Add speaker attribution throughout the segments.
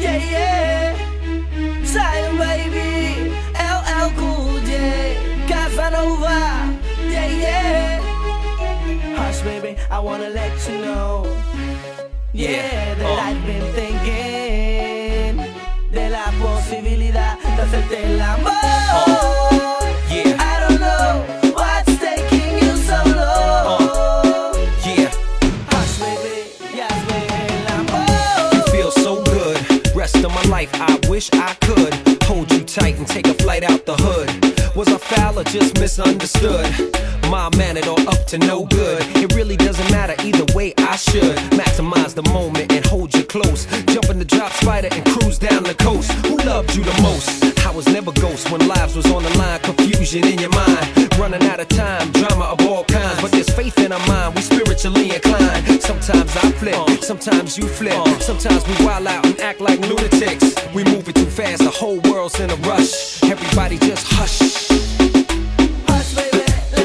Speaker 1: Yeah, yeah. Zion, baby. LL Cool J. Casanova. Yeah, yeah. Hush, baby, I wanna let you know. Yeah,
Speaker 2: Yeah,
Speaker 1: that
Speaker 2: uh.
Speaker 1: I've been thinking de la posibilidad de hacerte el amor.
Speaker 2: Yeah. Life, I wish I could hold you tight and take a flight out the hood. Was I foul or just misunderstood? My man, it all up to no good. It really doesn't matter either way. I should maximize the moment and hold you close. Jump in the drop spider and cruise down the coast. Who loved you the most? I was never ghost when lives was on the line. Confusion in your mind, running out of time. Drama of all kinds, but there's faith in our mind. We spiritually inclined. Sometimes I flip, sometimes you flip. Sometimes we wild out and act like lunatics. We move it too fast, the whole world's in a rush. Everybody just hush.
Speaker 1: Hush, baby,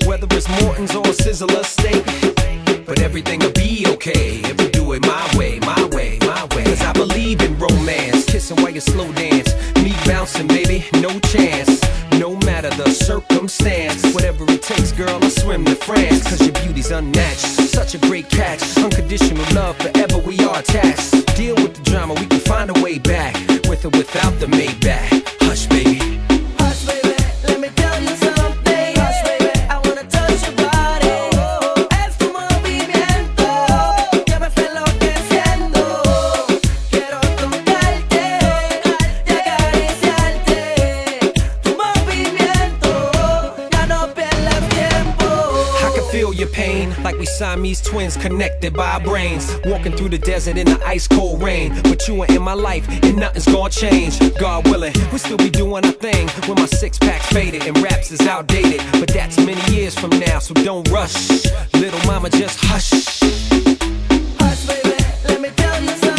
Speaker 1: me tell you something. Hush, baby, I wanna touch your body. Es tu movimiento que me está enloqueciendo. Quiero tocarte y acariciarte. Tu movimiento, ya no pierdas tiempo.
Speaker 2: It's all a test. The pain, the drama, the villa in the Bahamas, the highs, the lows, the hoopty, the rolls, the money flowing, certain doors that we go in, the people we meet, the hands that we shake, whether it's Morton's or Sizzler steak. But everything will be okay if we do it my way, my way, my way. Cause I believe in romance, kissing while you slow dance, me bouncing, baby, no chance. No matter the circumstance, whatever it takes, girl, I swim to France. Cause your beauty's unmatched, such a great catch. Unconditional love, forever we are attached. Deal with the drama, we can find a way back. With or without the Twins connected by our brains. Walking through the desert in the ice cold rain. But you are in my life, and nothing's gonna change. God willing, we'll still be doing our thing when my six pack's faded and raps is outdated. But that's many years from now, so don't rush. Little mama, just hush.
Speaker 1: Hush, baby, let me tell you something.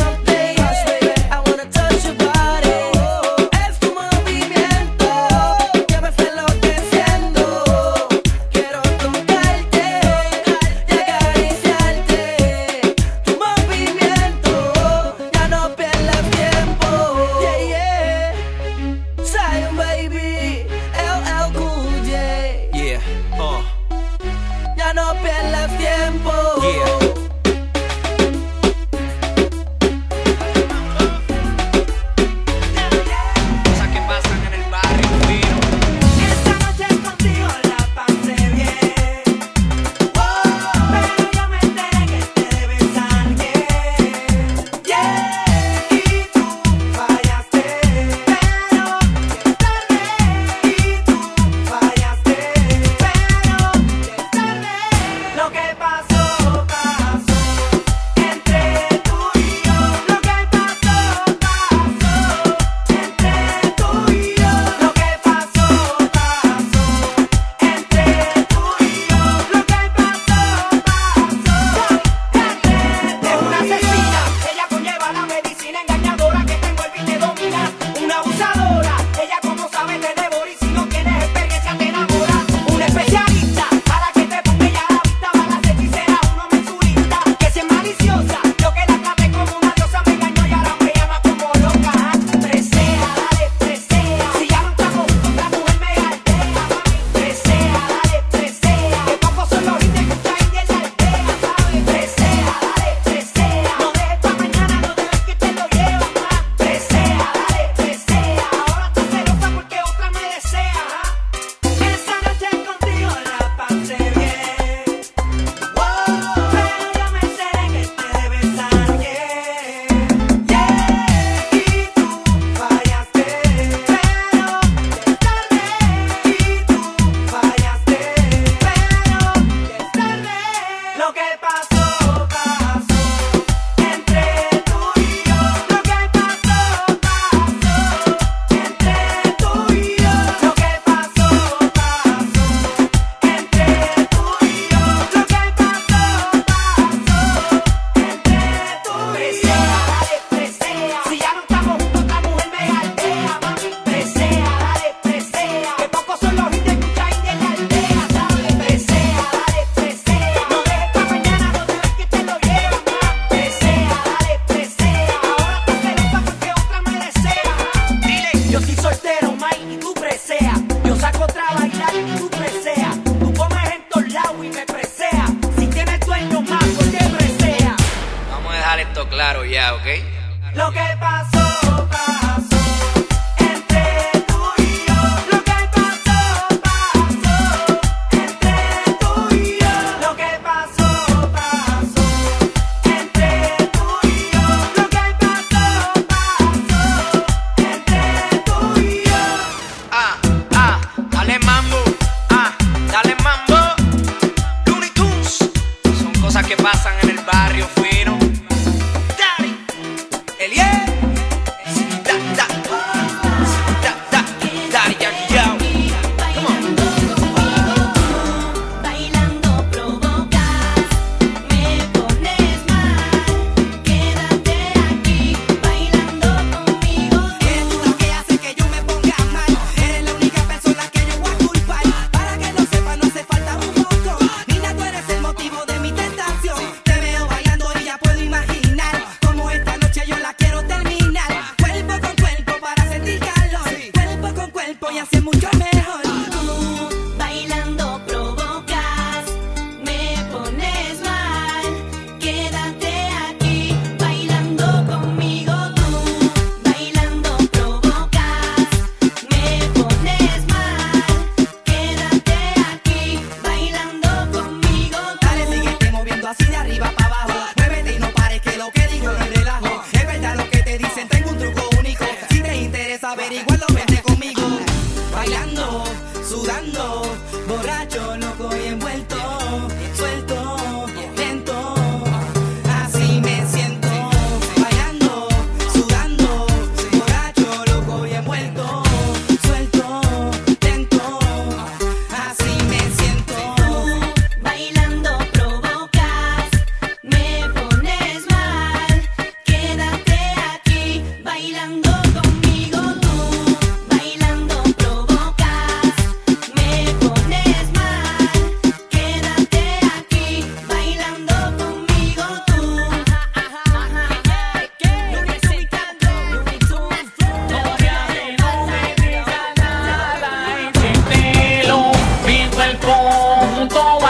Speaker 3: Junto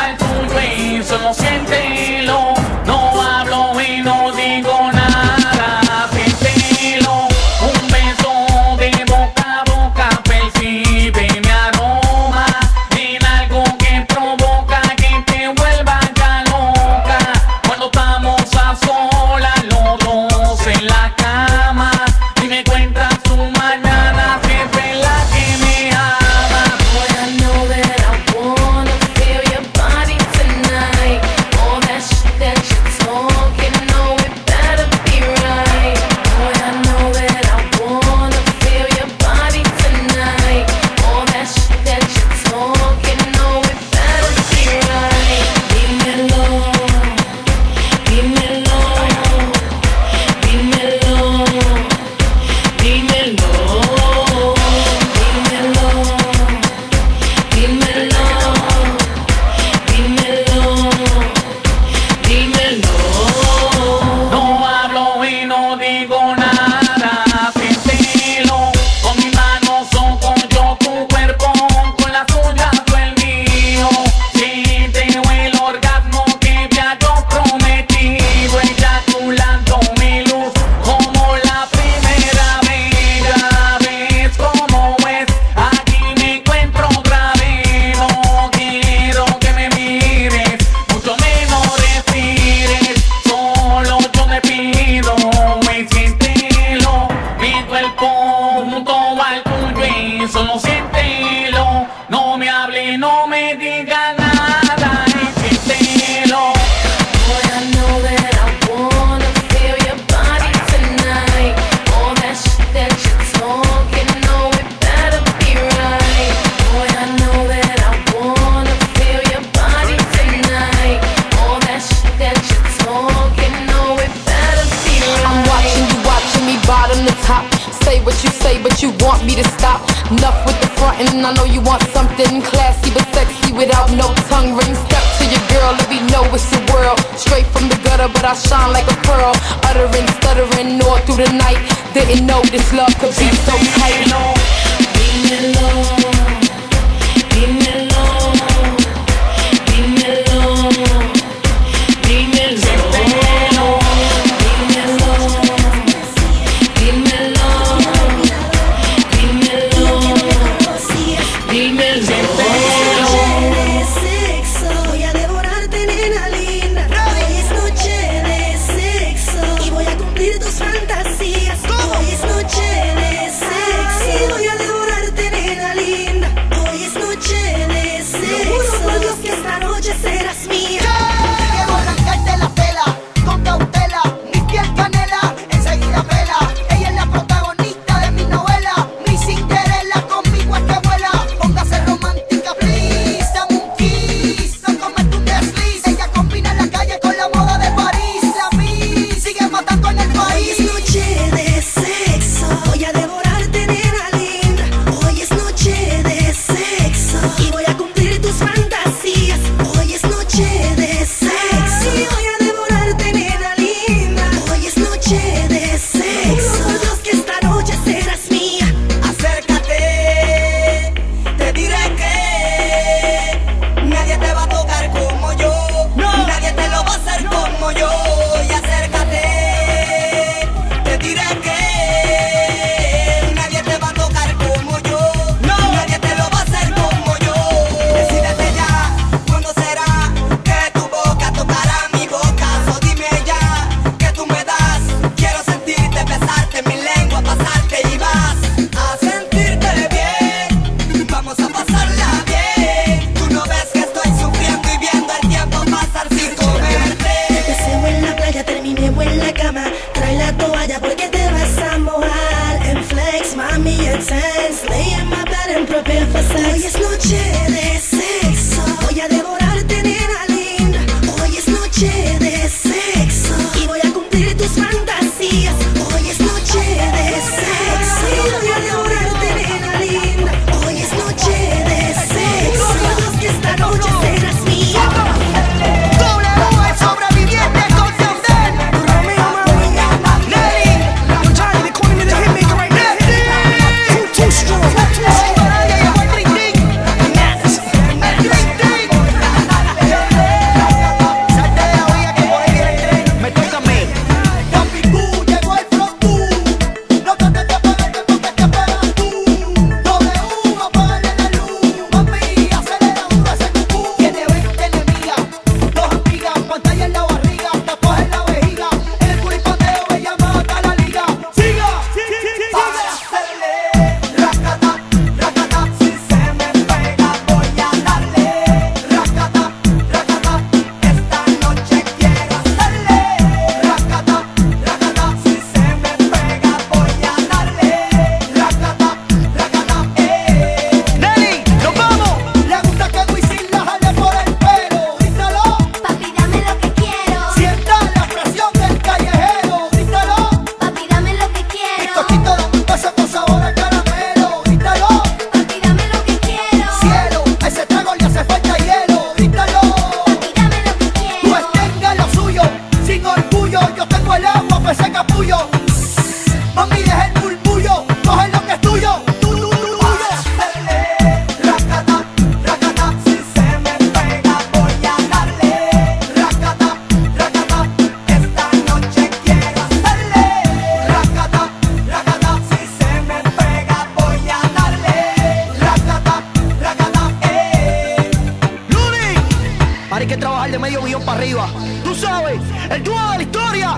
Speaker 4: Ahora hay que trabajar de medio millón para arriba. Tú sabes, el dúo de la historia.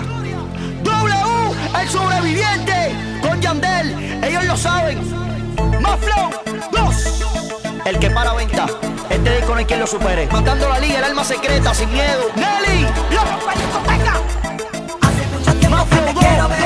Speaker 4: W, el sobreviviente. Con Yandel, ellos lo saben. Más flow, dos. El que para venta. Este disco no hay quien lo supere. Matando la liga, el alma secreta, sin miedo. Nelly, loco, discoteca.
Speaker 5: Hace mucho tiempo que
Speaker 6: me
Speaker 5: quiero ver.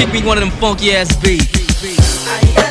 Speaker 7: kick me
Speaker 8: one of them funky ass beats.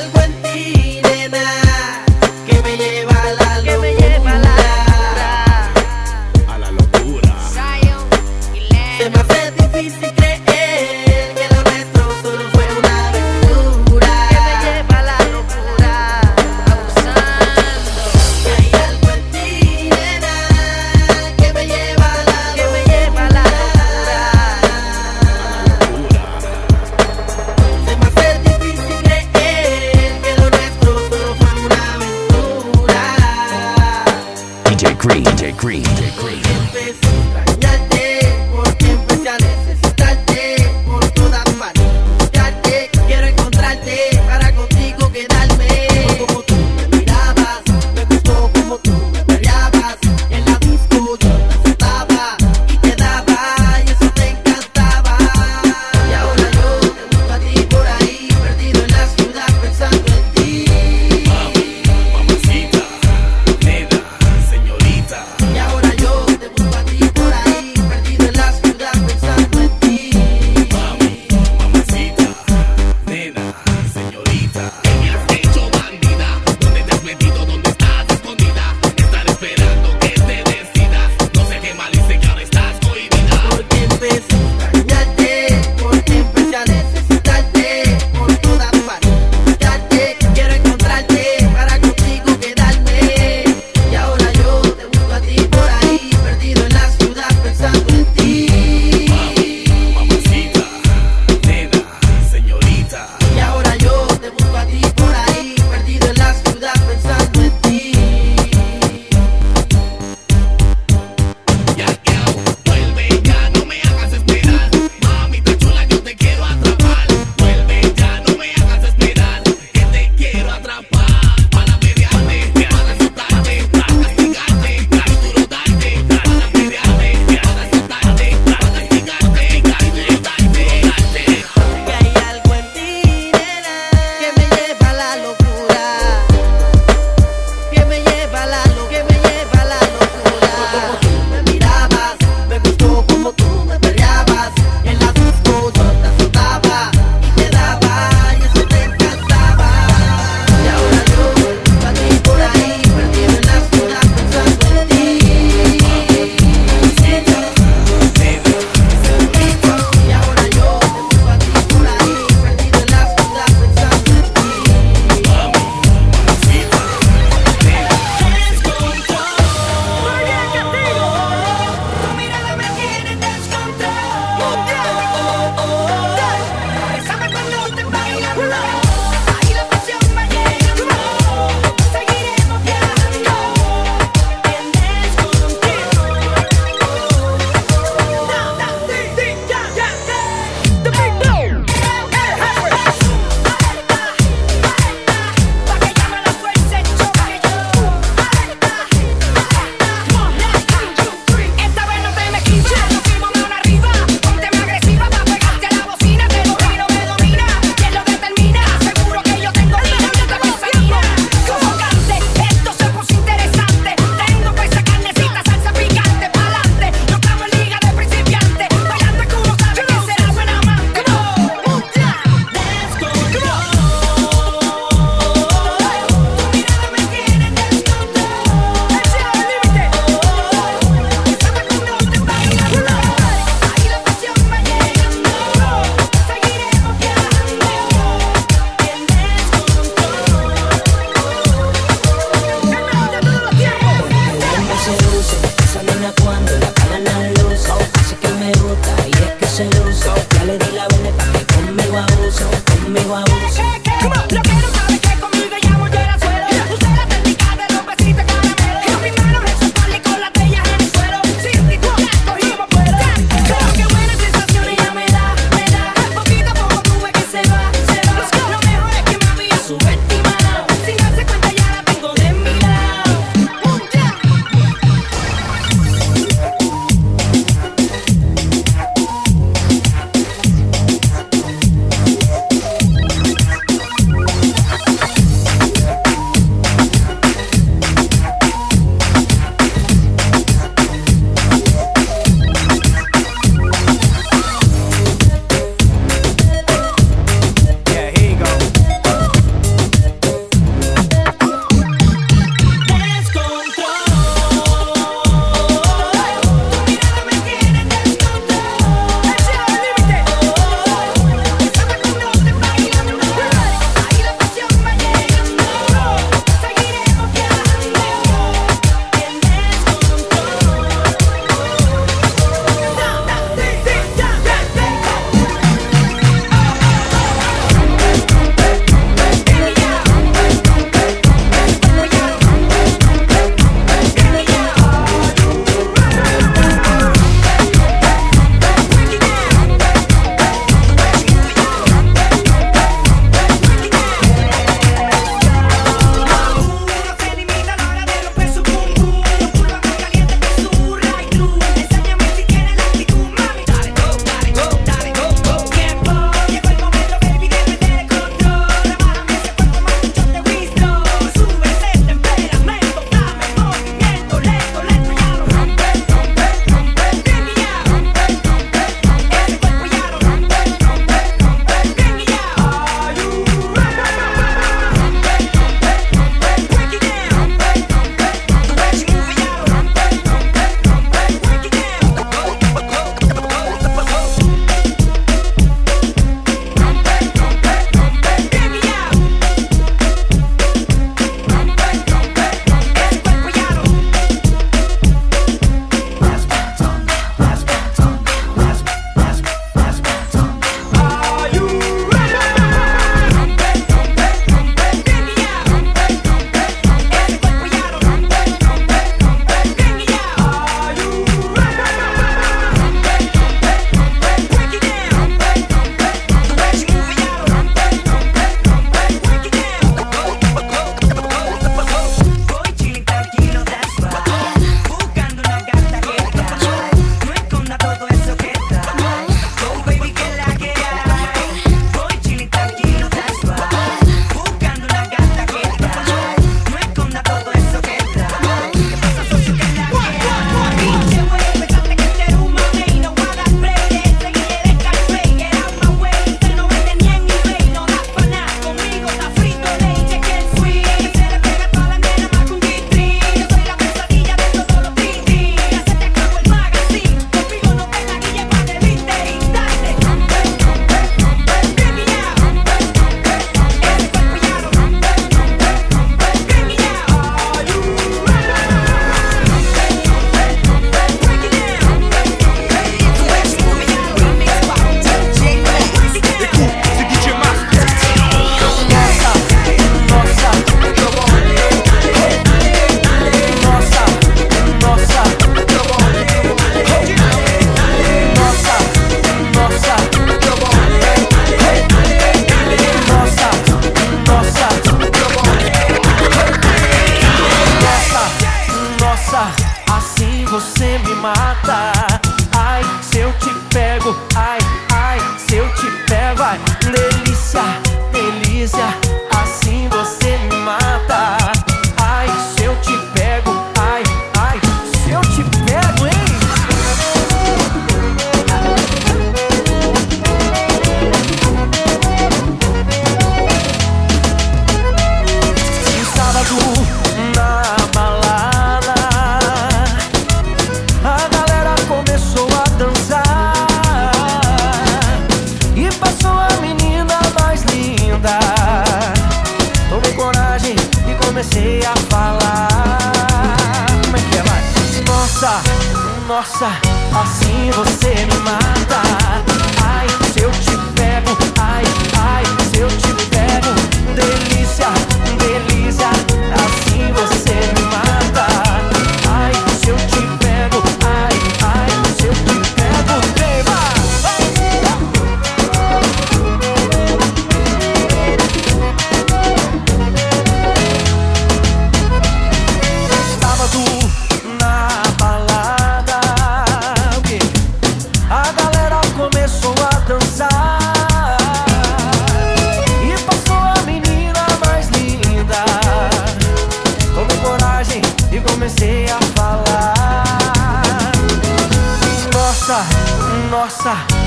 Speaker 9: Nossa,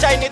Speaker 1: Reinier